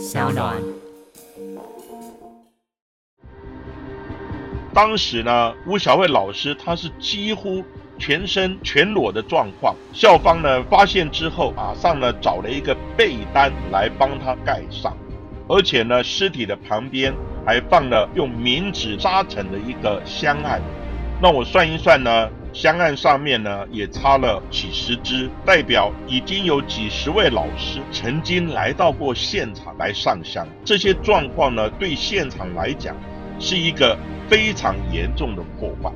小暖。当时呢，吴小慧老师她是几乎全身全裸的状况，校方呢发现之后，马上呢找了一个被单来帮她盖上，而且呢尸体的旁边还放了用冥纸扎成的一个香案。那我算一算呢，香案上面呢也插了几十支，代表已经有几十位老师曾经来到过现场来上香。这些状况呢，对现场来讲是一个。非常严重的破坏。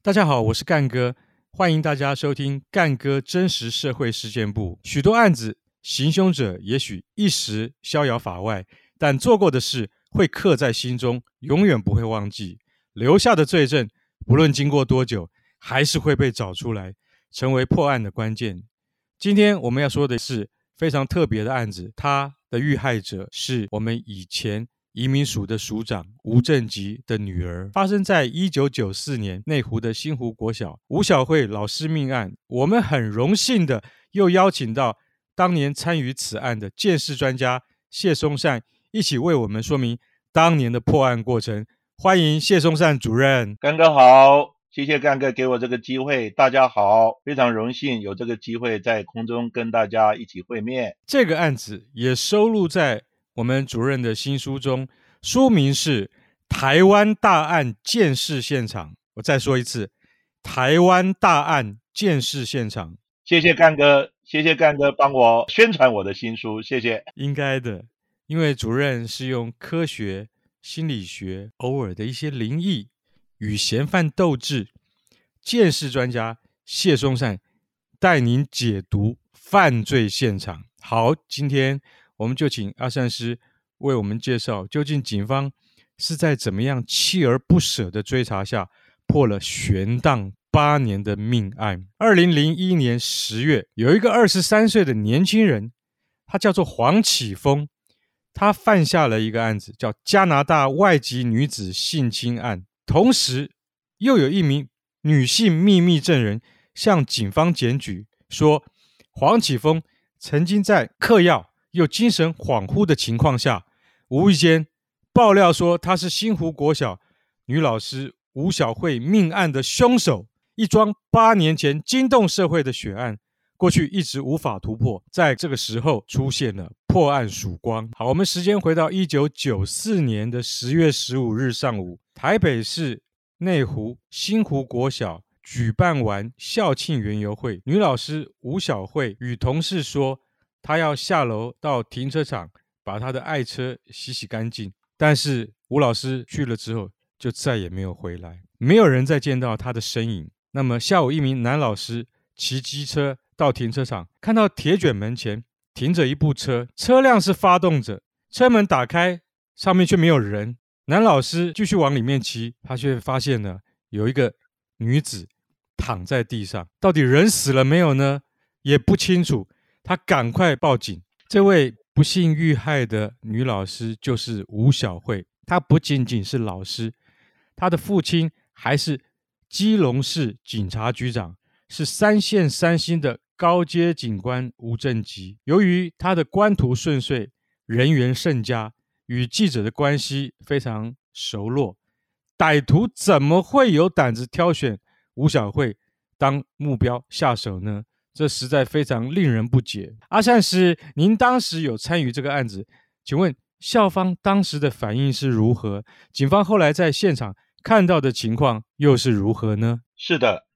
大家好，我是干哥，欢迎大家收听干哥真实社会事件簿。许多案子行凶者也许一时逍遥法外，但做过的事会刻在心中，永远不会忘记。留下的罪证，不论经过多久，还是会被找出来，成为破案的关键。今天我们要说的是非常特别的案子，他的遇害者是我们以前移民署的署长吴正吉的女儿，发生在一九九四年内湖的新湖国小吴小慧老师命案。我们很荣幸的又邀请到当年参与此案的鉴识专家谢松善，一起为我们说明当年的破案过程。欢迎谢松善主任，干哥好。谢谢干哥给我这个机会，大家好，非常荣幸有这个机会在空中跟大家一起会面。这个案子也收录在我们主任的新书中，书名是《台湾大案鉴识现场》。我再说一次，《台湾大案鉴识现场》。谢谢干哥，谢谢干哥帮我宣传我的新书，谢谢。应该的，因为主任是用科学、心理学，偶尔的一些灵异。与嫌犯斗智，鉴识专家谢松善带您解读犯罪现场。好，今天我们就请阿善师为我们介绍，究竟警方是在怎么样锲而不舍的追查下破了悬荡八年的命案。二零零一年十月，有一个二十三岁的年轻人，他叫做黄启峰，他犯下了一个案子，叫加拿大外籍女子性侵案。同时，又有一名女性秘密证人向警方检举说，黄启峰曾经在嗑药又精神恍惚的情况下，无意间爆料说他是新湖国小女老师吴小慧命案的凶手。一桩八年前惊动社会的血案，过去一直无法突破，在这个时候出现了破案曙光。好，我们时间回到一九九四年的十月十五日上午。台北市内湖新湖国小举办完校庆园游会，女老师吴小慧与同事说，她要下楼到停车场把她的爱车洗洗干净。但是吴老师去了之后，就再也没有回来，没有人再见到她的身影。那么下午，一名男老师骑机车到停车场，看到铁卷门前停着一部车，车辆是发动着，车门打开，上面却没有人。男老师继续往里面骑，他却发现了有一个女子躺在地上，到底人死了没有呢？也不清楚。他赶快报警。这位不幸遇害的女老师就是吴小慧，她不仅仅是老师，她的父亲还是基隆市警察局长，是三线三星的高阶警官吴正吉。由于他的官途顺遂，人缘甚佳。与记者的关系非常熟络，歹徒怎么会有胆子挑选吴小慧当目标下手呢？这实在非常令人不解。阿善师，您当时有参与这个案子，请问校方当时的反应是如何？警方后来在现场看到的情况又是如何呢？是的。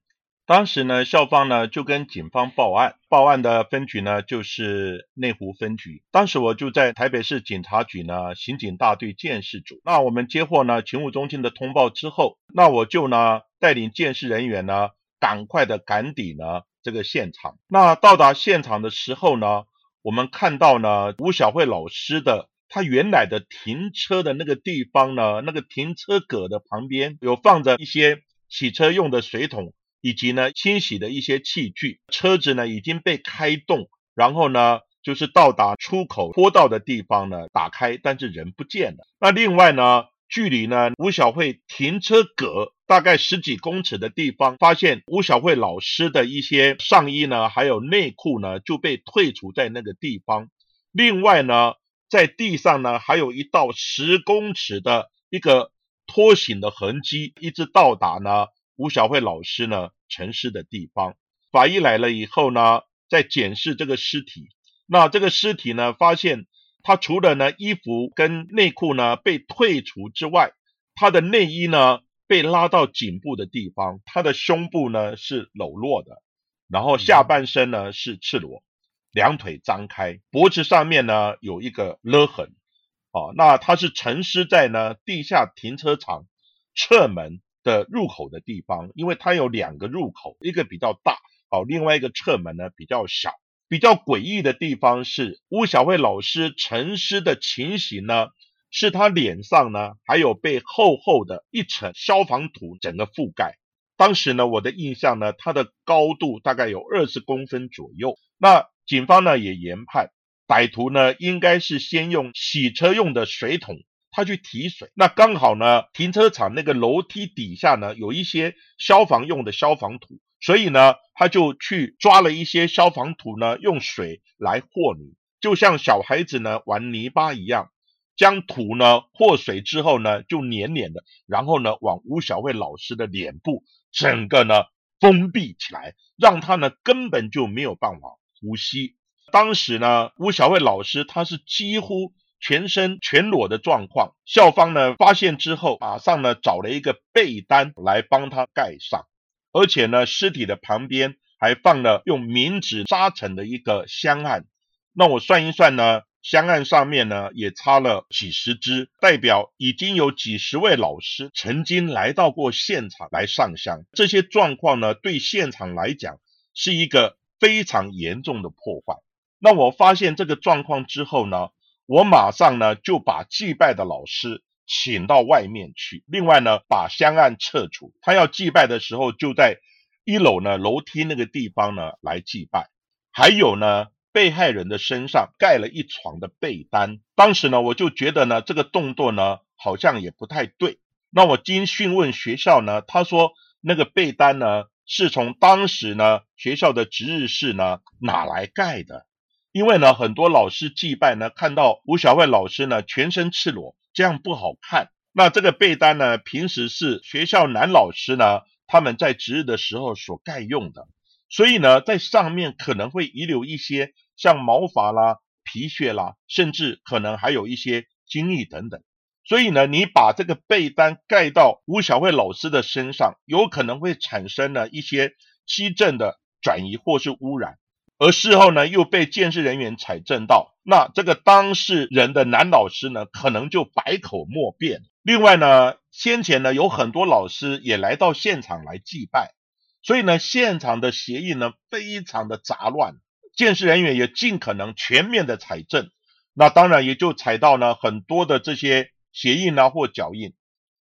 当时呢，校方呢就跟警方报案，报案的分局呢就是内湖分局。当时我就在台北市警察局呢刑警大队鉴识组。那我们接获呢勤务中心的通报之后，那我就呢带领鉴识人员呢赶快的赶抵呢这个现场。那到达现场的时候呢，我们看到呢吴小慧老师的他原来的停车的那个地方呢，那个停车格的旁边有放着一些洗车用的水桶。以及呢，清洗的一些器具，车子呢已经被开动，然后呢，就是到达出口坡道的地方呢，打开，但是人不见了。那另外呢，距离呢吴小慧停车格大概十几公尺的地方，发现吴小慧老师的一些上衣呢，还有内裤呢就被退出在那个地方。另外呢，在地上呢还有一道十公尺的一个拖行的痕迹，一直到达呢吴小慧老师呢陈尸的地方。法医来了以后呢，在检视这个尸体。那这个尸体呢，发现他除了呢衣服跟内裤呢被退除之外，他的内衣呢被拉到颈部的地方，他的胸部呢是裸露的，然后下半身呢是赤裸，两腿张开，脖子上面呢有一个勒痕。哦，那他是沉尸在呢地下停车场侧门的入口的地方，因为它有两个入口，一个比较大。哦，另外一个侧门呢比较小，比较诡异的地方是巫小慧老师沉尸的情形呢，是他脸上呢还有被厚厚的一层消防土整个覆盖。当时呢，我的印象呢，它的高度大概有二十公分左右。那警方呢也研判，歹徒呢应该是先用洗车用的水桶，他去提水。那刚好呢，停车场那个楼梯底下呢有一些消防用的消防土。所以呢，他就去抓了一些消防土呢，用水来和泥，就像小孩子呢玩泥巴一样，将土呢和水之后呢，就黏黏的，然后呢往吴小慧老师的脸部整个呢封闭起来，让他呢根本就没有办法无锡。当时呢，吴小慧老师他是几乎全身全裸的状况，校方呢发现之后，马上呢找了一个被单来帮他盖上。而且呢，尸体的旁边还放了用冥纸扎成的一个香案。那我算一算呢，香案上面呢也插了几十支，代表已经有几十位老师曾经来到过现场来上香。这些状况呢，对现场来讲是一个非常严重的破坏。那我发现这个状况之后呢，我马上呢就把祭拜的老师。请到外面去。另外呢，把香案撤除。他要祭拜的时候，就在一楼呢楼梯那个地方呢来祭拜。还有呢，被害人的身上盖了一床的被单。当时呢，我就觉得呢，这个动作呢好像也不太对。那我经讯问学校呢，他说那个被单呢是从当时呢学校的值日室呢拿来盖的。因为呢，很多老师祭拜呢，看到吴小慧老师呢全身赤裸。这样不好看。那这个被单呢，平时是学校男老师呢，他们在值日的时候所盖用的，所以呢，在上面可能会遗留一些像毛发啦、皮屑啦，甚至可能还有一些精液等等。所以呢，你把这个被单盖到吴小慧老师的身上，有可能会产生了一些迹证的转移或是污染。而事后呢，又被建设人员采证到，那这个当事人的男老师呢，可能就百口莫辩。另外呢，先前呢有很多老师也来到现场来祭拜，所以呢，现场的鞋印呢非常的杂乱，建设人员也尽可能全面的采证，那当然也就采到呢很多的这些鞋印啊或脚印。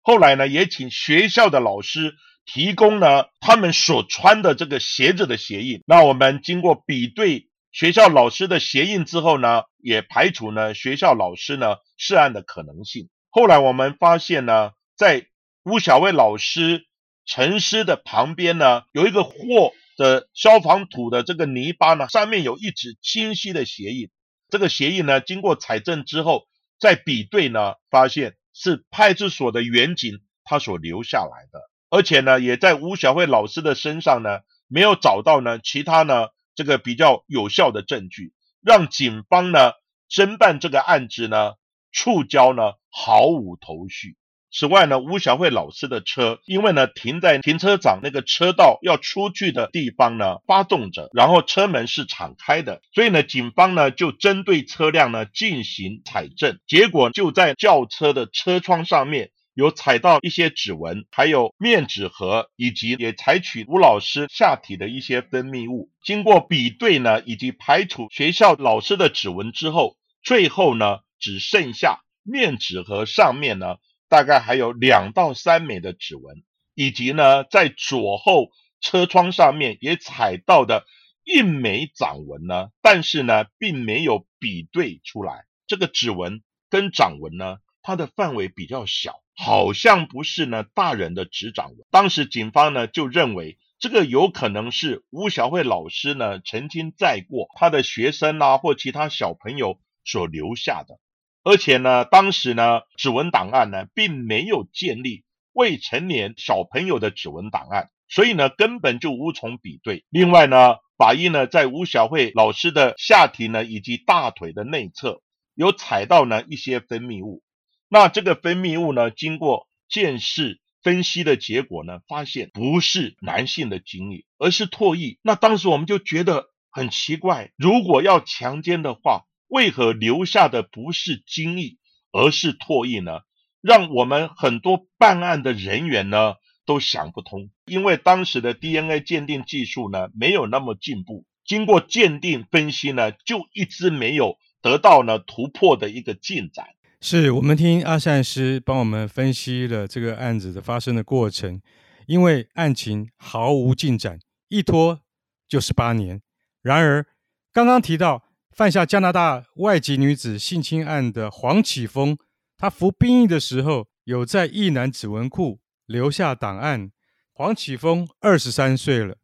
后来呢，也请学校的老师。提供呢，他们所穿的这个鞋子的鞋印。那我们经过比对学校老师的鞋印之后呢，也排除呢学校老师呢涉案的可能性。后来我们发现呢，在吴小卫老师沉尸的旁边呢，有一个货的消防土的这个泥巴呢，上面有一指清晰的鞋印。这个鞋印呢，经过采证之后，在比对呢，发现是派出所的员警他所留下来的。而且呢，也在吴小慧老师的身上呢，没有找到呢其他呢这个比较有效的证据，让警方呢侦办这个案子呢触礁呢毫无头绪。此外呢，吴小慧老师的车因为呢停在停车场那个车道要出去的地方呢发动着，然后车门是敞开的，所以呢警方呢就针对车辆呢进行采证，结果就在轿车的车窗上面。有采到一些指纹，还有面纸盒，以及也采取吴老师下体的一些分泌物。经过比对呢，以及排除学校老师的指纹之后，最后呢，只剩下面纸盒上面呢，大概还有两到三枚的指纹，以及呢，在左后车窗上面也踩到的一枚掌纹呢，但是呢，并没有比对出来这个指纹跟掌纹呢，它的范围比较小。好像不是呢大人的指掌纹。当时警方呢就认为这个有可能是吴小慧老师呢曾经载过他的学生啊或其他小朋友所留下的，而且呢当时呢指纹档案呢并没有建立未成年小朋友的指纹档案，所以呢根本就无从比对。另外呢法医呢在吴小慧老师的下体呢以及大腿的内侧有采到呢一些分泌物。那这个分泌物呢，经过鉴识分析的结果呢，发现不是男性的精液，而是唾液。那当时我们就觉得很奇怪，如果要强奸的话，为何留下的不是精液，而是唾液呢？让我们很多办案的人员呢都想不通。因为当时的 DNA 鉴定技术呢没有那么进步，经过鉴定分析呢，就一直没有得到呢突破的一个进展。是我们听阿善师帮我们分析了这个案子的发生的过程，因为案情毫无进展，一拖就是八年。然而，刚刚提到犯下加拿大外籍女子性侵案的黄启峰，他服兵役的时候有在役男指纹库留下档案。黄启峰二十三岁了，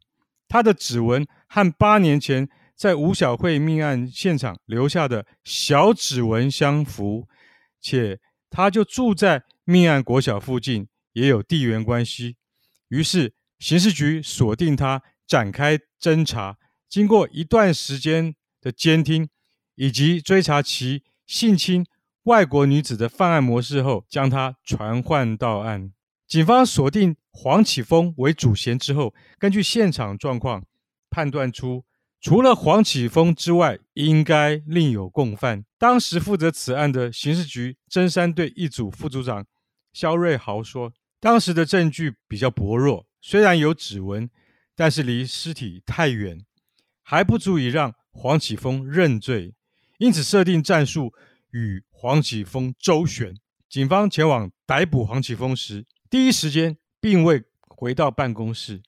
他的指纹和八年前在吴小慧命案现场留下的小指纹相符。且他就住在命案国小附近，也有地缘关系。于是刑事局锁定他，展开侦查。经过一段时间的监听以及追查其性侵外国女子的犯案模式后，将他传唤到案。警方锁定黄启峰为主嫌之后，根据现场状况判断出。除了黄启峰之外，应该另有共犯。当时负责此案的刑事局侦三队一组副组长肖瑞豪说：“当时的证据比较薄弱，虽然有指纹，但是离尸体太远，还不足以让黄启峰认罪。因此，设定战术与黄启峰周旋。警方前往逮捕黄启峰时，第一时间并未回到办公室，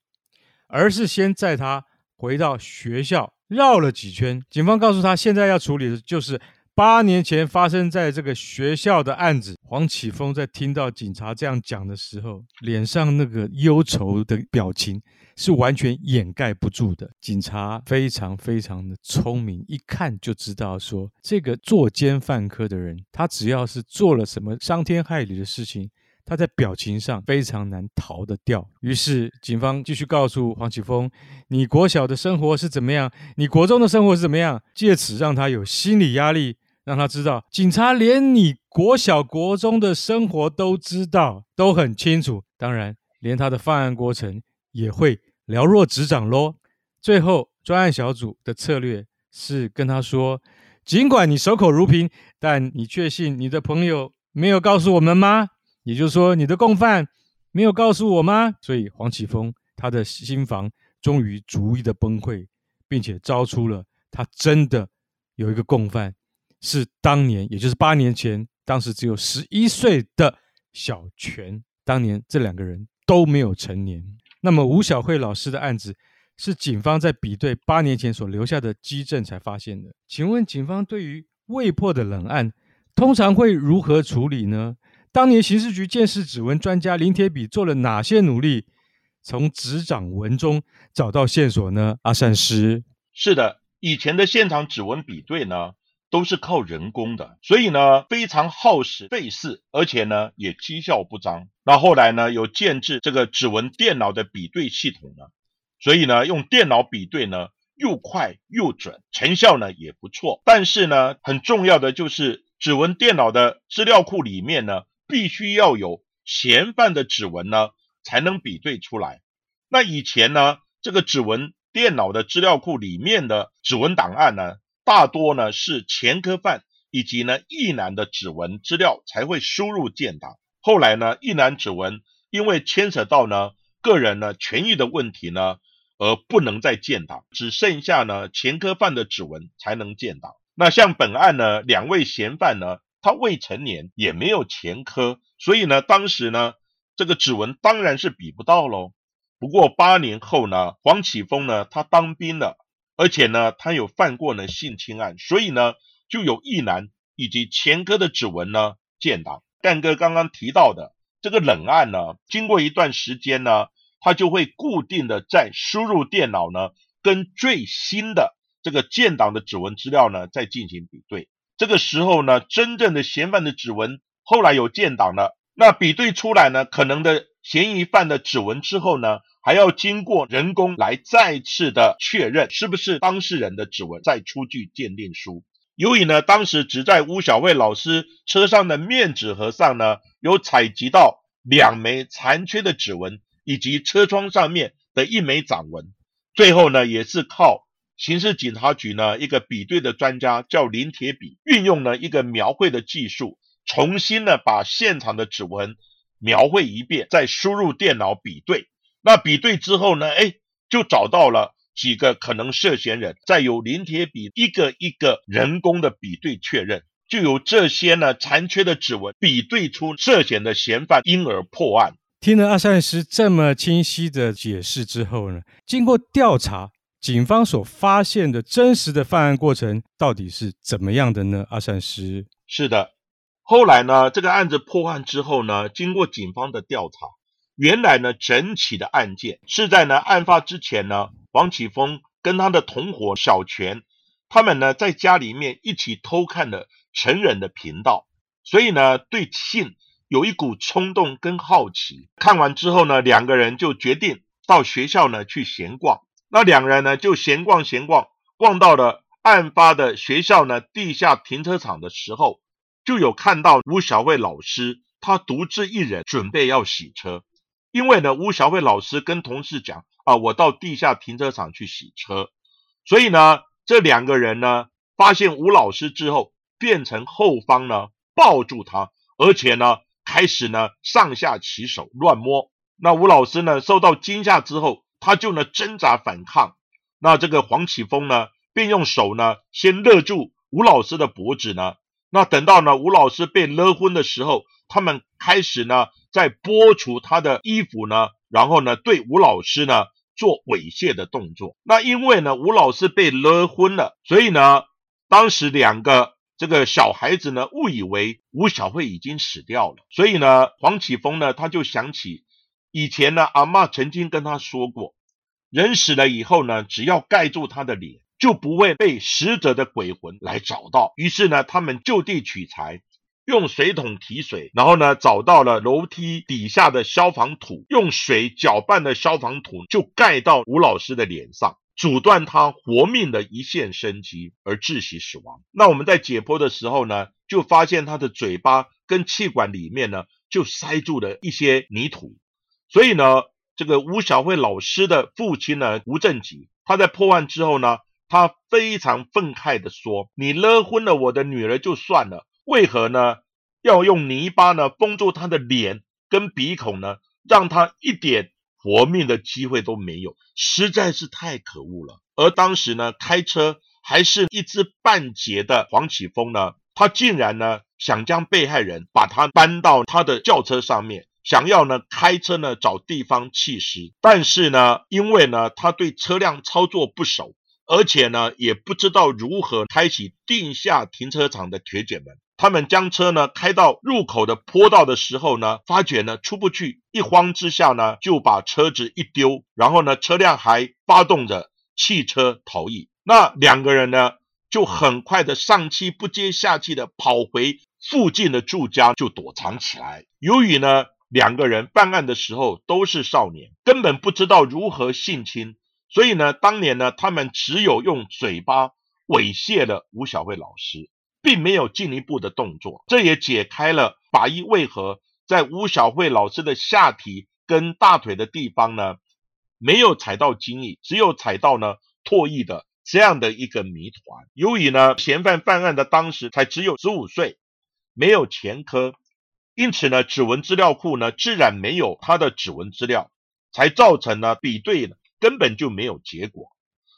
而是先载他。”回到学校绕了几圈，警方告诉他，现在要处理的就是八年前发生在这个学校的案子。黄启峰在听到警察这样讲的时候，脸上那个忧愁的表情是完全掩盖不住的。警察非常非常的聪明，一看就知道说，这个作奸犯科的人，他只要是做了什么伤天害理的事情。他在表情上非常难逃得掉，于是警方继续告诉黄启峰：“你国小的生活是怎么样？你国中的生活是怎么样？”借此让他有心理压力，让他知道警察连你国小国中的生活都知道，都很清楚。当然，连他的犯案过程也会了若指掌喽。最后，专案小组的策略是跟他说：“尽管你守口如瓶，但你确信你的朋友没有告诉我们吗？”也就是说，你的共犯没有告诉我吗？所以黄启峰他的心防终于逐一的崩溃，并且招出了他真的有一个共犯，是当年，也就是八年前，当时只有十一岁的小泉。当年这两个人都没有成年。那么吴小慧老师的案子是警方在比对八年前所留下的基证才发现的。请问警方对于未破的冷案通常会如何处理呢？当年刑事局鉴识指纹专家林铁比做了哪些努力，从指掌纹中找到线索呢？阿善师，是的，以前的现场指纹比对呢，都是靠人工的，所以呢非常耗时费事，而且呢也绩效不彰。那后来呢有建置这个指纹电脑的比对系统呢，所以呢用电脑比对呢又快又准，成效呢也不错。但是呢很重要的就是指纹电脑的资料库里面呢。必须要有嫌犯的指纹呢，才能比对出来。那以前呢，这个指纹电脑的资料库里面的指纹档案呢，大多呢是前科犯以及呢一男的指纹资料才会输入建档。后来呢，一男指纹因为牵扯到呢个人呢权益的问题呢，而不能再建档，只剩下呢前科犯的指纹才能建档。那像本案呢，两位嫌犯呢。他未成年，也没有前科，所以呢，当时呢，这个指纹当然是比不到喽。不过八年后呢，黄启峰呢，他当兵了，而且呢，他有犯过呢性侵案，所以呢，就有役男以及前科的指纹呢建档。干哥刚刚提到的这个冷案呢，经过一段时间呢，他就会固定的在输入电脑呢，跟最新的这个建档的指纹资料呢，再进行比对。这个时候呢，真正的嫌犯的指纹后来有建档了，那比对出来呢，可能的嫌疑犯的指纹之后呢，还要经过人工来再次的确认是不是当事人的指纹，再出具鉴定书。由于呢，当时只在吴小卫老师车上的面纸盒上呢，有采集到两枚残缺的指纹，以及车窗上面的一枚掌纹。最后呢，也是靠刑事警察局呢一个比对的专家叫林铁笔，运用了一个描绘的技术，重新呢把现场的指纹描绘一遍，再输入电脑比对。那比对之后呢，哎，就找到了。几个可能涉嫌人，再由临帖笔一个一个人工的比对确认，就有这些呢残缺的指纹比对出涉嫌的嫌犯，因而破案。听了阿善师这么清晰的解释之后呢，经过调查，警方所发现的真实的犯案过程到底是怎么样的呢？阿善师。是的，后来呢，这个案子破案之后呢，经过警方的调查，原来呢，整起的案件是在呢案发之前呢。黄启峰跟他的同伙小泉，他们呢在家里面一起偷看了成人的频道，所以呢对性有一股冲动跟好奇。看完之后呢，两个人就决定到学校呢去闲逛。那两人呢就闲逛闲逛，逛到了案发的学校呢地下停车场的时候，就有看到吴小慧老师，他独自一人准备要洗车，因为呢吴小慧老师跟同事讲。啊，我到地下停车场去洗车，所以呢，这两个人呢，发现吴老师之后，变成后方呢抱住他，而且呢，开始呢上下其手乱摸。那吴老师呢受到惊吓之后，他就呢挣扎反抗。那这个黄启峰呢，便用手呢先勒住吴老师的脖子呢。那等到呢吴老师被勒昏的时候，他们开始呢在剥除他的衣服呢，然后呢对吴老师呢。做猥亵的动作。那因为呢，吴老师被勒昏了，所以呢，当时两个这个小孩子呢，误以为吴小慧已经死掉了。所以呢，黄启峰呢，他就想起以前呢，阿嬷曾经跟他说过，人死了以后呢，只要盖住他的脸，就不会被死者的鬼魂来找到。于是呢，他们就地取材。用水桶提水，然后呢，找到了楼梯底下的消防土，用水搅拌的消防土就盖到吴老师的脸上，阻断他活命的一线生机，而窒息死亡。那我们在解剖的时候呢，就发现他的嘴巴跟气管里面呢，就塞住了一些泥土。所以呢，这个吴小慧老师的父亲呢，吴正吉，他在破案之后呢，他非常愤慨地说：“你勒昏了我的女儿就算了。”为何呢？要用泥巴呢封住他的脸跟鼻孔呢，让他一点活命的机会都没有，实在是太可恶了。而当时呢，开车还是一知半解的黄启峰呢，他竟然呢想将被害人把他搬到他的轿车上面，想要呢开车呢找地方弃尸。但是呢，因为呢他对车辆操作不熟，而且呢也不知道如何开启地下停车场的铁卷门。他们将车呢开到入口的坡道的时候呢，发觉呢出不去，一慌之下呢就把车子一丢，然后呢车辆还发动着汽车逃逸。那两个人呢就很快的上气不接下气的跑回附近的住家就躲藏起来。由于呢两个人办案的时候都是少年，根本不知道如何性侵，所以呢当年呢他们只有用嘴巴猥亵了吴小慧老师。并没有进一步的动作，这也解开了法医为何在吴小慧老师的下体跟大腿的地方呢，没有踩到精液，只有踩到呢唾液的这样的一个谜团。由于呢嫌犯犯案的当时才只有十五岁，没有前科，因此呢指纹资料库呢自然没有他的指纹资料，才造成了比对呢根本就没有结果。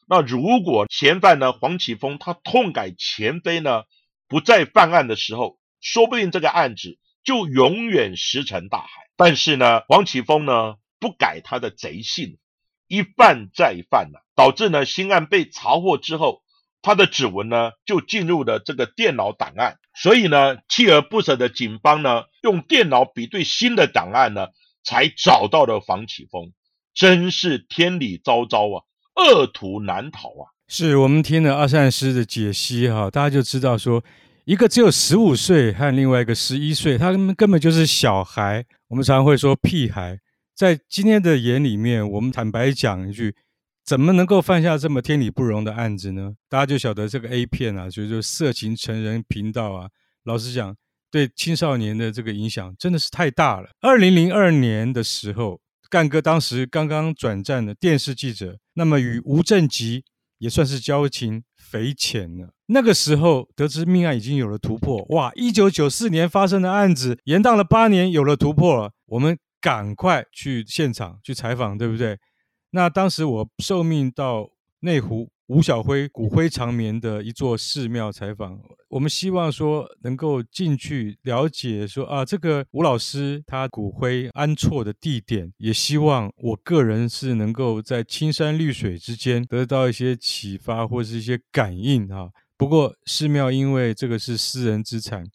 那如果嫌犯呢黄启峰他痛改前非呢？不再犯案的时候，说不定这个案子就永远石沉大海。但是呢，黄启峰呢不改他的贼性，一犯再犯了，导致呢新案被查获之后，他的指纹呢就进入了这个电脑档案。所以呢，锲而不舍的警方呢，用电脑比对新的档案呢，才找到了黄启峰。真是天理昭昭啊，恶徒难逃啊！是我们听了阿善师的解析哈，大家就知道说，一个只有十五岁和另外一个十一岁，他们根本就是小孩。我们常常会说屁孩，在今天的眼里面，我们坦白讲一句，怎么能够犯下这么天理不容的案子呢？大家就晓得这个 A 片啊，就是色情成人频道啊，老实讲，对青少年的这个影响真的是太大了。二零零二年的时候。干哥当时刚刚转战的电视记者，那么与吴正吉也算是交情匪浅了。那个时候得知命案已经有了突破，哇！一九九四年发生的案子延宕了八年，有了突破了，我们赶快去现场去采访，对不对？那当时我受命到内湖。吴小辉骨灰长眠的一座寺庙采访，我们希望说能够进去了解说啊，这个吴老师他骨灰安错的地点，也希望我个人是能够在青山绿水之间得到一些启发或是一些感应啊。不过寺庙因为这个是私人资产。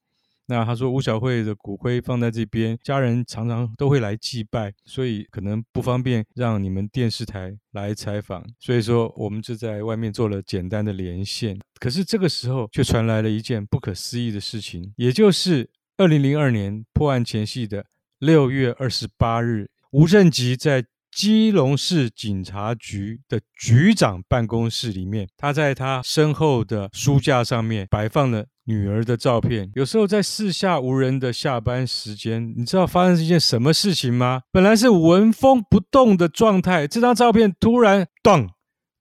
那他说吴小慧的骨灰放在这边，家人常常都会来祭拜，所以可能不方便让你们电视台来采访，所以说我们就在外面做了简单的连线。可是这个时候却传来了一件不可思议的事情，也就是二零零二年破案前夕的六月二十八日，吴正吉在基隆市警察局的局长办公室里面，他在他身后的书架上面摆放了。女儿的照片，有时候在四下无人的下班时间，你知道发生一件什么事情吗？本来是纹风不动的状态，这张照片突然咚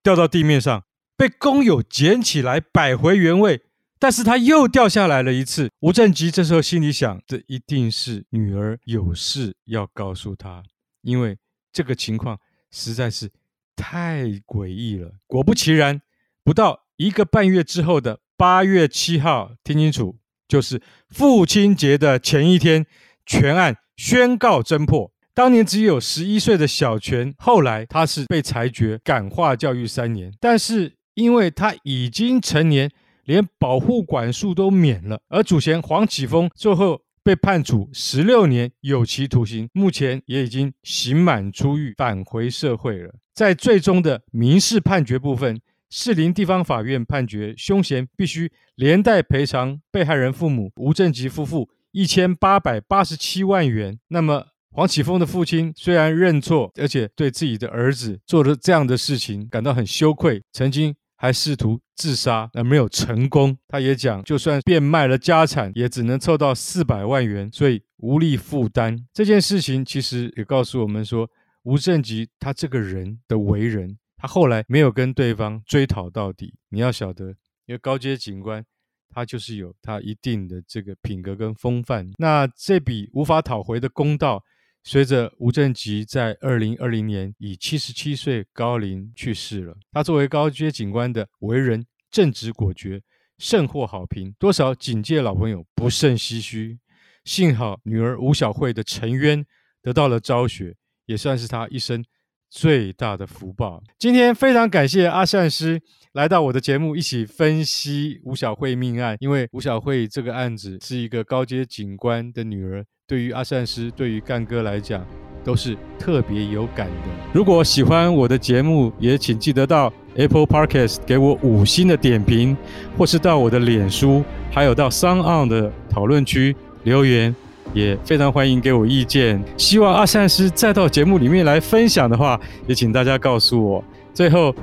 掉到地面上，被工友捡起来摆回原位，但是他又掉下来了一次。吴正吉这时候心里想：这一定是女儿有事要告诉他，因为这个情况实在是太诡异了。果不其然，不到一个半月之后的。八月七号，听清楚，就是父亲节的前一天，全案宣告侦破。当年只有十一岁的小泉，后来他是被裁决感化教育三年，但是因为他已经成年，连保护管束都免了。而主嫌黄启峰最后被判处十六年有期徒刑，目前也已经刑满出狱，返回社会了。在最终的民事判决部分。士林地方法院判决凶嫌必须连带赔偿被害人父母吴正吉夫妇一千八百八十七万元。那么黄启峰的父亲虽然认错，而且对自己的儿子做了这样的事情感到很羞愧，曾经还试图自杀而没有成功。他也讲，就算变卖了家产，也只能凑到四百万元，所以无力负担。这件事情其实也告诉我们说，吴正吉他这个人的为人。他后来没有跟对方追讨到底。你要晓得，因为高阶警官他就是有他一定的这个品格跟风范。那这笔无法讨回的公道，随着吴正吉在二零二零年以七十七岁高龄去世了。他作为高阶警官的为人正直果决，甚获好评，多少警界老朋友不胜唏嘘。幸好女儿吴小慧的沉冤得到了昭雪，也算是他一生。最大的福报。今天非常感谢阿善师来到我的节目，一起分析吴小慧命案。因为吴小慧这个案子是一个高阶警官的女儿，对于阿善师，对于干哥来讲，都是特别有感的。如果喜欢我的节目，也请记得到 Apple Podcast 给我五星的点评，或是到我的脸书，还有到 SoundOn 的讨论区留言。也非常欢迎给我意见，希望阿善师再到节目里面来分享的话，也请大家告诉我。最后，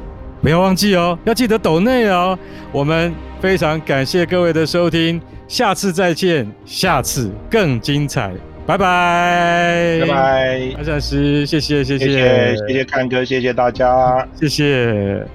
不要忘记哦，要记得抖内哦。我们非常感谢各位的收听，下次再见，下次更精彩，拜拜，拜拜，阿善师，谢谢，谢谢，谢谢，谢谢看哥，谢谢大家，谢谢。